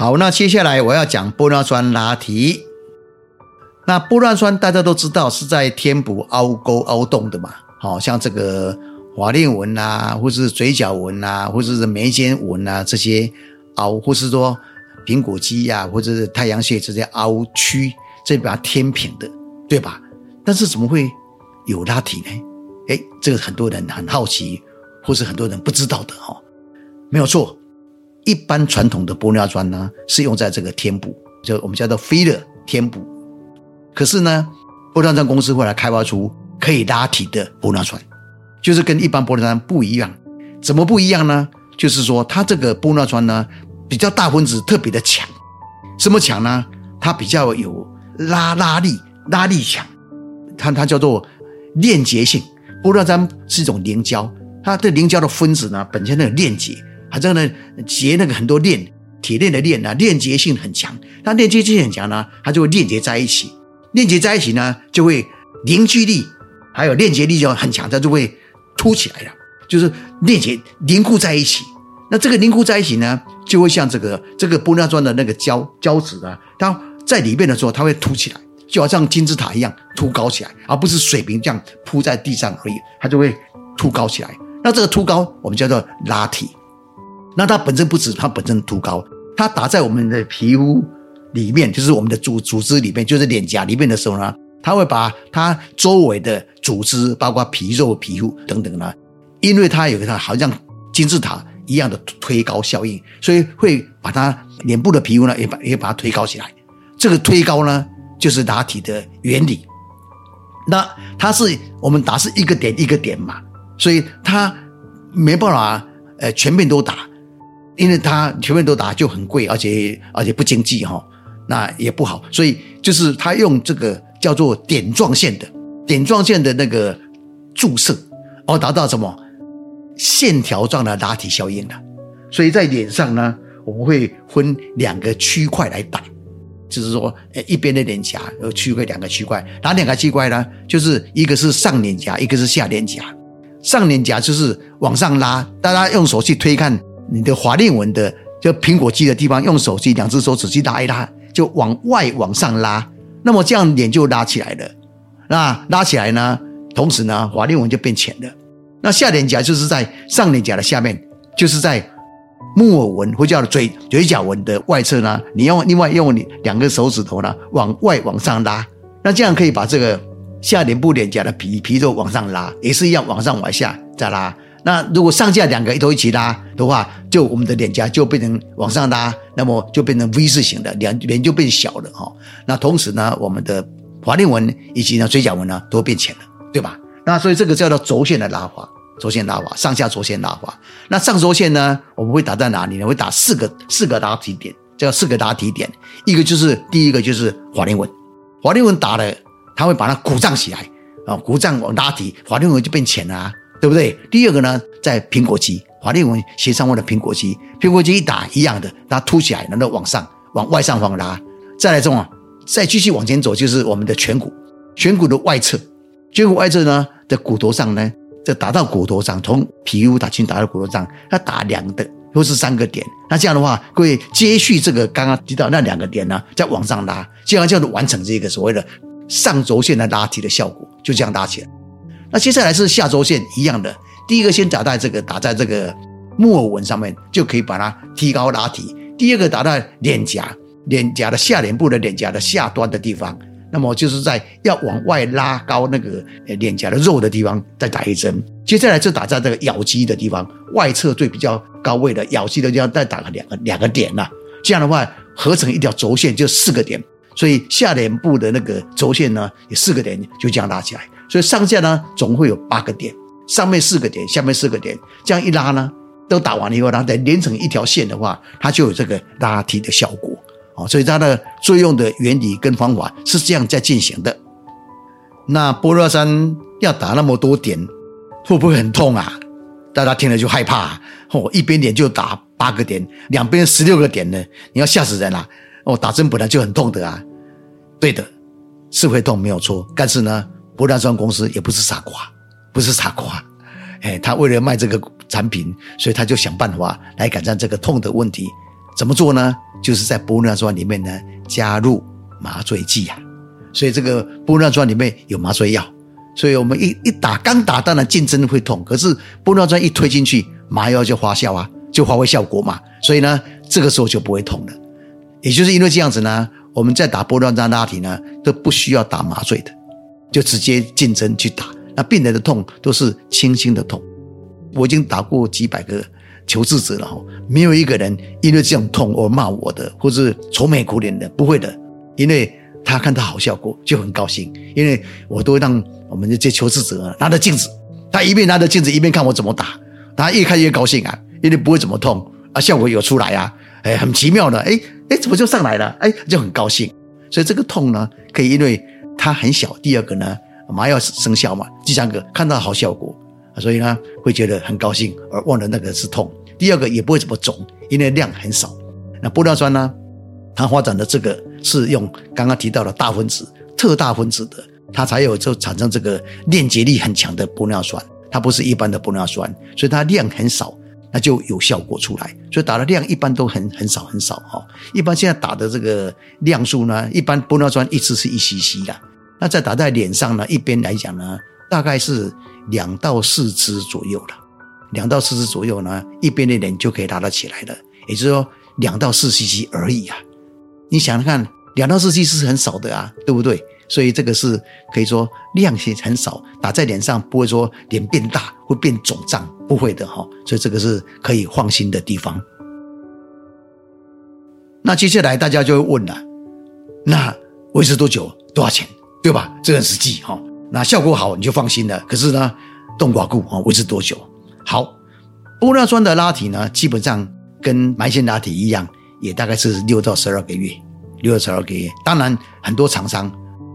好，那接下来我要讲玻尿酸拉提。那玻尿酸大家都知道是在填补凹沟凹洞的嘛，好像这个法令纹啊，或是嘴角纹啊，或者是眉间纹啊这些凹，或是说苹果肌呀，或者是太阳穴这些凹区，这把它填平的，对吧？但是怎么会有拉提呢？哎，这个很多人很好奇，或是很多人不知道的哈。没有错，一般传统的玻尿酸呢是用在这个填补，就我们叫做 filler 填补。可是呢，玻尿酸公司后来开发出可以拉提的玻尿酸，就是跟一般玻尿酸不一样。怎么不一样呢？就是说它这个玻尿酸呢比较大分子，特别的强。什么强呢？它比较有拉拉力，拉力强。它它叫做链结性。玻尿酸是一种凝胶，它的凝胶的分子呢本身那个链结，它这个呢结那个很多链，铁链的链呢链接性很强。它链接性很强呢，它就会链接在一起。链接在一起呢，就会凝聚力还有链接力就很强，它就会凸起来了，就是链接凝固在一起。那这个凝固在一起呢，就会像这个这个玻尿酸的那个胶胶质啊，它在里面的时候，它会凸起来，就好像金字塔一样凸高起来，而不是水平这样铺在地上而已，它就会凸高起来。那这个凸高我们叫做拉提。那它本身不止它本身凸高，它打在我们的皮肤。里面就是我们的组组织里面，就是脸颊里面的时候呢，它会把它周围的组织，包括皮肉、皮肤等等呢，因为它有个它好像金字塔一样的推高效应，所以会把它脸部的皮肤呢也把也把它推高起来。这个推高呢，就是打体的原理。那它是我们打是一个点一个点嘛，所以它没办法呃全面都打，因为它全面都打就很贵，而且而且不经济哈。那也不好，所以就是他用这个叫做点状线的点状线的那个注射，而达到什么线条状的拉提效应的。所以在脸上呢，我们会分两个区块来打，就是说，呃，一边的脸颊有区块两个区块，哪两个区块呢？就是一个是上脸颊，一个是下脸颊。上脸颊就是往上拉，大家用手去推看你的法令纹的，就苹果肌的地方，用手机两只手指去拉一拉。就往外往上拉，那么这样脸就拉起来了。那拉起来呢，同时呢，法令纹就变浅了。那下脸颊就是在上脸颊的下面，就是在木偶纹或叫嘴嘴角纹的外侧呢。你用另外用你两个手指头呢，往外往上拉，那这样可以把这个下脸部脸颊的皮皮肉往上拉，也是一样往上往下再拉。那如果上下两个一都一起拉的话，就我们的脸颊就变成往上拉，那么就变成 V 字形的，脸脸就变小了哈。那同时呢，我们的法令纹以及呢嘴角纹呢都变浅了，对吧？那所以这个叫做轴线的拉法，轴线拉法，上下轴线拉法。那上轴线呢，我们会打在哪里呢？会打四个四个拉提点，叫四个拉提点。一个就是第一个就是法令纹，法令纹打了，它会把它鼓胀起来啊，鼓胀往拉提，法令纹就变浅了。啊对不对？第二个呢，在苹果肌，法令纹斜上方的苹果肌，苹果肌一打一样的，它凸起来，然后往上往外上方拉。再来这种，再继续往前走，就是我们的颧骨，颧骨的外侧，颧骨外侧呢的骨头上呢，这打到骨头上，从皮肤打进打到骨头上，它打两的或是三个点。那这样的话，会接续这个刚刚提到那两个点呢，再往上拉，这样就完成这个所谓的上轴线的拉提的效果，就这样拉起来。那接下来是下周线一样的，第一个先打在这个打在这个木偶纹上面，就可以把它提高拉提。第二个打在脸颊，脸颊的下脸部的脸颊的下端的地方，那么就是在要往外拉高那个脸颊的肉的地方再打一针。接下来就打在这个咬肌的地方，外侧最比较高位的咬肌的地方再打个两个两个点呐。这样的话合成一条轴线就四个点，所以下脸部的那个轴线呢有四个点，就这样拉起来。所以上下呢总会有八个点，上面四个点，下面四个点，这样一拉呢，都打完了以后，然后再连成一条线的话，它就有这个拉提的效果。哦，所以它的作用的原理跟方法是这样在进行的。那玻尿酸要打那么多点，会不会很痛啊？大家听了就害怕。哦，一边点就打八个点，两边十六个点呢，你要吓死人了。哦，打针本来就很痛的啊。对的，是会痛没有错，但是呢。玻尿酸公司也不是傻瓜，不是傻瓜，哎，他为了卖这个产品，所以他就想办法来改善这个痛的问题。怎么做呢？就是在玻尿酸里面呢加入麻醉剂啊。所以这个玻尿酸里面有麻醉药，所以我们一一打刚打，当然进针会痛，可是玻尿酸一推进去，麻药就发酵啊，就发挥效果嘛。所以呢，这个时候就不会痛了。也就是因为这样子呢，我们在打玻尿酸拉提呢都不需要打麻醉的，就直接进针去打。那病人的痛都是轻轻的痛。我已经打过几百个求治者了哈，没有一个人因为这种痛而骂我的，或是愁眉苦脸的，不会的，因为他看到好效果就很高兴。因为我都会让我们这些求治者拿着镜子，他一边拿着镜子一边看我怎么打，他越看越高兴啊，因为不会怎么痛啊，效果有出来啊，哎，很奇妙的，哎哎，怎么就上来了？哎，就很高兴。所以这个痛呢，可以因为它很小，第二个呢，麻药生效嘛，第三个看到好效果。所以呢，会觉得很高兴，而忘了那个是痛。第二个也不会怎么肿，因为量很少。那玻尿酸呢，它发展的这个是用刚刚提到的大分子、特大分子的，它才有就产生这个链接力很强的玻尿酸。它不是一般的玻尿酸，所以它量很少，那就有效果出来。所以打的量一般都很很少很少哈。一般现在打的这个量数呢，一般玻尿酸一次是一 cc 的，那再打在脸上呢，一边来讲呢，大概是。两到四支左右了，两到四支左右呢，一边的脸就可以拉得起来了。也就是说，两到四 cc 而已啊。你想想看，两到四 cc 是很少的啊，对不对？所以这个是可以说量是很少，打在脸上不会说脸变大会变肿胀，不会的哈。所以这个是可以放心的地方。那接下来大家就会问了，那维持多久？多少钱？对吧？这很实际哈。那效果好你就放心了。可是呢，动寡固啊，维持多久？好，玻尿酸的拉提呢，基本上跟埋线拉提一样，也大概是六到十二个月，六到十二个月。当然，很多厂商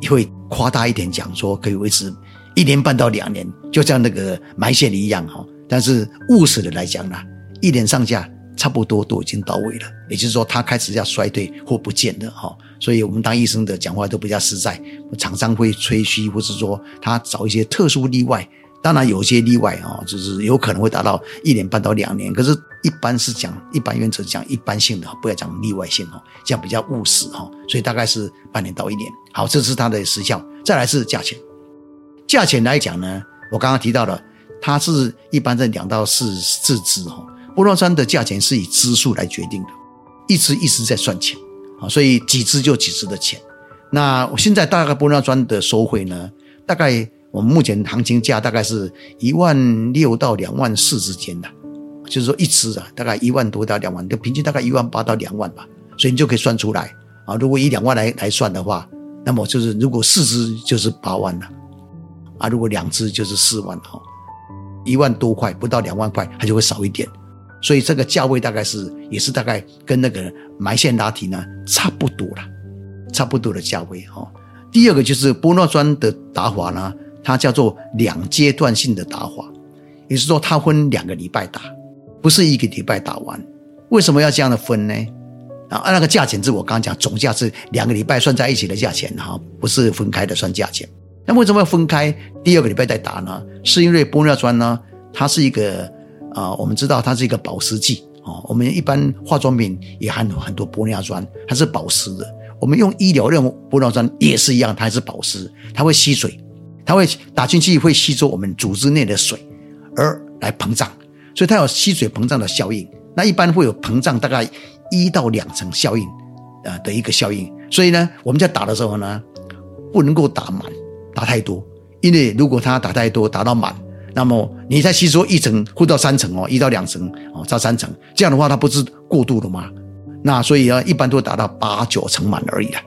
也会夸大一点讲说可以维持一年半到两年，就像那个埋线一样哈。但是务实的来讲呢，一年上下差不多都已经到位了，也就是说它开始要衰退或不见了哈。所以我们当医生的讲话都比较实在，厂商会吹嘘，或是说他找一些特殊例外。当然有些例外啊，就是有可能会达到一年半到两年，可是一般是讲一般原则讲一般性的，不要讲例外性哦，这样比较务实哈。所以大概是半年到一年。好，这是它的时效。再来是价钱，价钱来讲呢，我刚刚提到了，它是一般在两到四四支哈。玻尿酸的价钱是以支数来决定的，一支一支在算钱。啊，所以几支就几支的钱。那现在大概玻尿酸的收费呢？大概我们目前行情价大概是一万六到两万四之间的，就是说一支啊，大概一万多到两万，就平均大概一万八到两万吧。所以你就可以算出来啊。如果以两万来来算的话，那么就是如果四支就是八万了，啊，如果两支就是四万哈，一万多块不到两万块，它就会少一点。所以这个价位大概是也是大概跟那个埋线拉提呢差不多了，差不多的价位哈。第二个就是玻尿酸的打法呢，它叫做两阶段性的打法，也是说它分两个礼拜打，不是一个礼拜打完。为什么要这样的分呢？啊，按那个价钱是我刚刚讲总价是两个礼拜算在一起的价钱哈，不是分开的算价钱。那为什么要分开第二个礼拜再打呢？是因为玻尿酸呢，它是一个。啊，我们知道它是一个保湿剂哦。我们一般化妆品也含有很多玻尿酸，它是保湿的。我们用医疗用玻尿酸也是一样，它是保湿，它会吸水，它会打进去会吸收我们组织内的水，而来膨胀，所以它有吸水膨胀的效应。那一般会有膨胀大概一到两层效应，呃的一个效应。所以呢，我们在打的时候呢，不能够打满，打太多，因为如果它打太多，打到满。那么你再吸收一层或到三层哦，一到两层哦，到三层，这样的话它不是过度了吗？那所以呢，一般都达到八九成满而已了。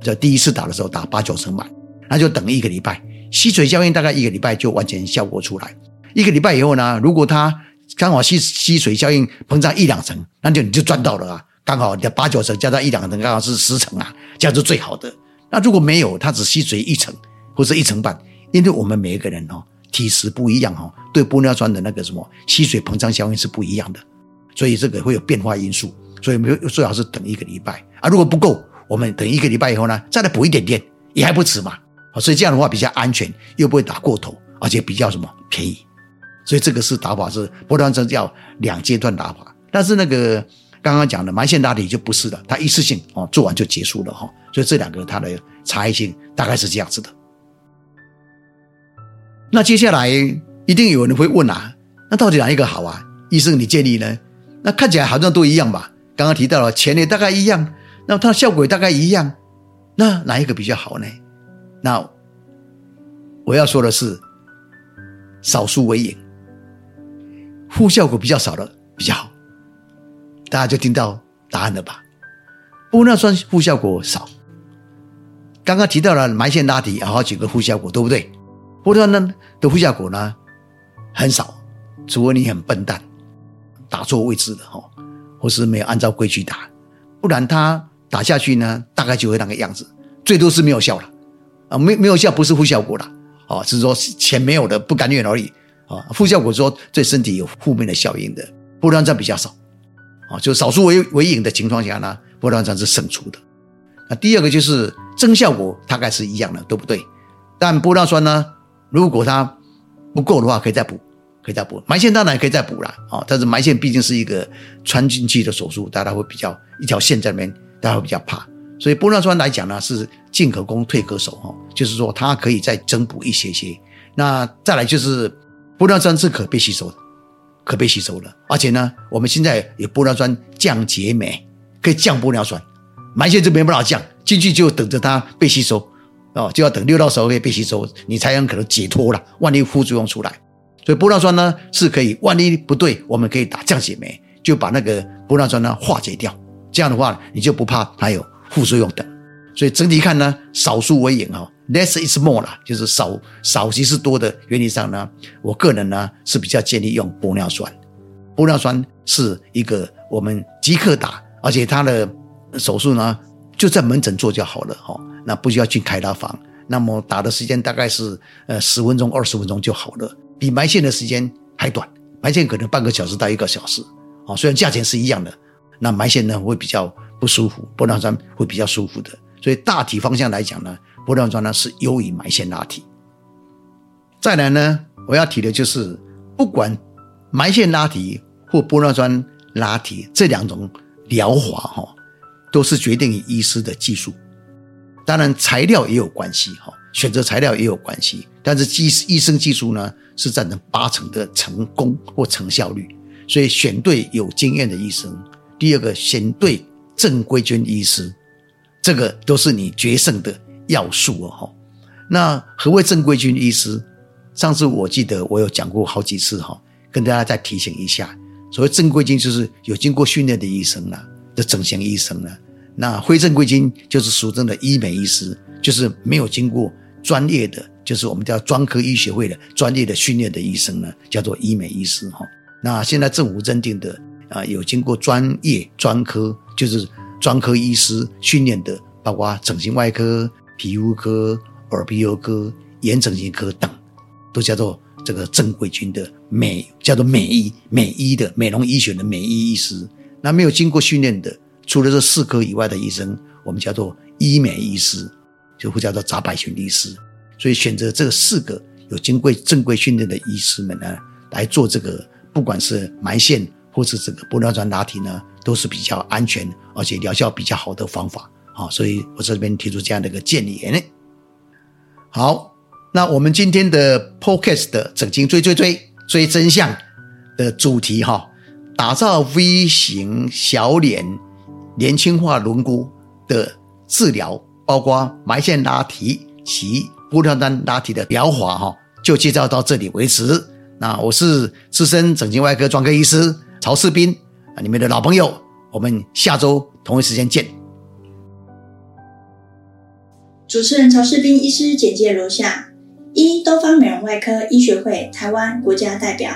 这第一次打的时候打八九成满，那就等一个礼拜，吸水效应大概一个礼拜就完全效果出来。一个礼拜以后呢，如果它刚好吸吸水效应膨胀一两层，那就你就赚到了啊！刚好你的八九层加上一两层，刚好是十层啊，这样是最好的。那如果没有，它只吸水一层或者一层半，因为我们每一个人哦。体质不一样哈，对玻尿酸的那个什么吸水膨胀效应是不一样的，所以这个会有变化因素，所以没有最好是等一个礼拜。啊，如果不够，我们等一个礼拜以后呢，再来补一点点也还不迟嘛，所以这样的话比较安全，又不会打过头，而且比较什么便宜，所以这个是打法是玻尿酸叫两阶段打法，但是那个刚刚讲的埋线拉提就不是的，它一次性哦做完就结束了哈。所以这两个它的差异性大概是这样子的。那接下来一定有人会问啊，那到底哪一个好啊？医生你建议呢？那看起来好像都一样吧？刚刚提到了钱也大概一样，那它的效果也大概一样，那哪一个比较好呢？那我要说的是，少数为赢，负效果比较少的比较好。大家就听到答案了吧？玻尿酸负效果少，刚刚提到了埋线拉提，好几个负效果，对不对？玻尿酸的副效果呢很少，除非你很笨蛋，打错位置了哈，或是没有按照规矩打，不然它打下去呢，大概就会那个样子，最多是没有效了。啊，没没有效不是负效果了，哦，只是说钱没有的不甘愿而已，啊，负效果说对身体有负面的效应的，玻尿酸比较少，啊，就少数为为赢的情况下呢，玻尿酸是胜出的。那第二个就是增效果大概是一样的，对不对？但玻尿酸呢，如果它不够的话，可以再补，可以再补。埋线当然可以再补了，啊，但是埋线毕竟是一个穿进去的手术，大家会比较一条线在里面，大家会比较怕。所以玻尿酸来讲呢，是进可攻退可守哈，就是说它可以再增补一些些。那再来就是玻尿酸是可被吸收的，可被吸收的，而且呢，我们现在有玻尿酸降结酶，可以降玻尿酸，埋线就没办法降，进去就等着它被吸收哦，就要等六到十二个月被吸收，你才有可能解脱了。万一副作用出来，所以玻尿酸呢是可以，万一不对，我们可以打降解酶，就把那个玻尿酸呢化解掉。这样的话，你就不怕它有。副作用等，所以整体看呢，少数为赢哈，less is more 啦，就是少少即是多的原理上呢，我个人呢是比较建议用玻尿酸。玻尿酸是一个我们即刻打，而且它的手术呢就在门诊做就好了哈，那不需要去开刀房。那么打的时间大概是呃十分钟、二十分钟就好了，比埋线的时间还短，埋线可能半个小时到一个小时啊，虽然价钱是一样的，那埋线呢会比较。不舒服，玻尿酸会比较舒服的，所以大体方向来讲呢，玻尿酸呢是优于埋线拉提。再来呢，我要提的就是，不管埋线拉提或玻尿酸拉提这两种疗法哈，都是决定于医师的技术。当然材料也有关系哈，选择材料也有关系，但是医医生技术呢是占了八成的成功或成效率，所以选对有经验的医生。第二个选对。正规军医师，这个都是你决胜的要素哦。哈，那何谓正规军医师？上次我记得我有讲过好几次哈，跟大家再提醒一下。所谓正规军，就是有经过训练的医生了，的整形医生呢。那非正规军就是俗称的医美医师，就是没有经过专业的，就是我们叫专科医学会的专业的训练的医生呢，叫做医美医师哈。那现在政府认定的。啊，有经过专业专科，就是专科医师训练的，包括整形外科、皮肤科、耳鼻喉科、眼整形科等，都叫做这个正规军的美，叫做美医、美医的美容医学的美医医师。那没有经过训练的，除了这四科以外的医生，我们叫做医美医师，就会叫做杂百群医师。所以选择这四个有经过正规训练的医师们呢，来做这个，不管是埋线。或是这个玻尿酸拉提呢，都是比较安全而且疗效比较好的方法啊，所以我这边提出这样的一个建议。好，那我们今天的 Podcast 的整经追追追追真相的主题哈，打造 V 型小脸年轻化轮廓的治疗，包括埋线拉提及玻尿酸拉提的疗法哈，就介绍到这里为止。那我是资深整形外科专科医师。曹世斌啊，你们的老朋友，我们下周同一时间见。主持人曹世斌医师简介如下：一、东方美容外科医学会台湾国家代表；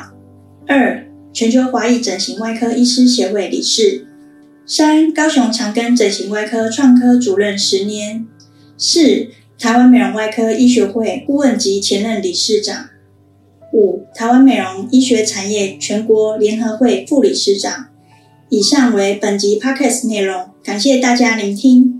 二、全球华裔整形外科医师协会理事；三、高雄长庚整形外科创科主任十年；四、台湾美容外科医学会顾问及前任理事长。五、台湾美容医学产业全国联合会副理事长。以上为本集 podcast 内容，感谢大家聆听。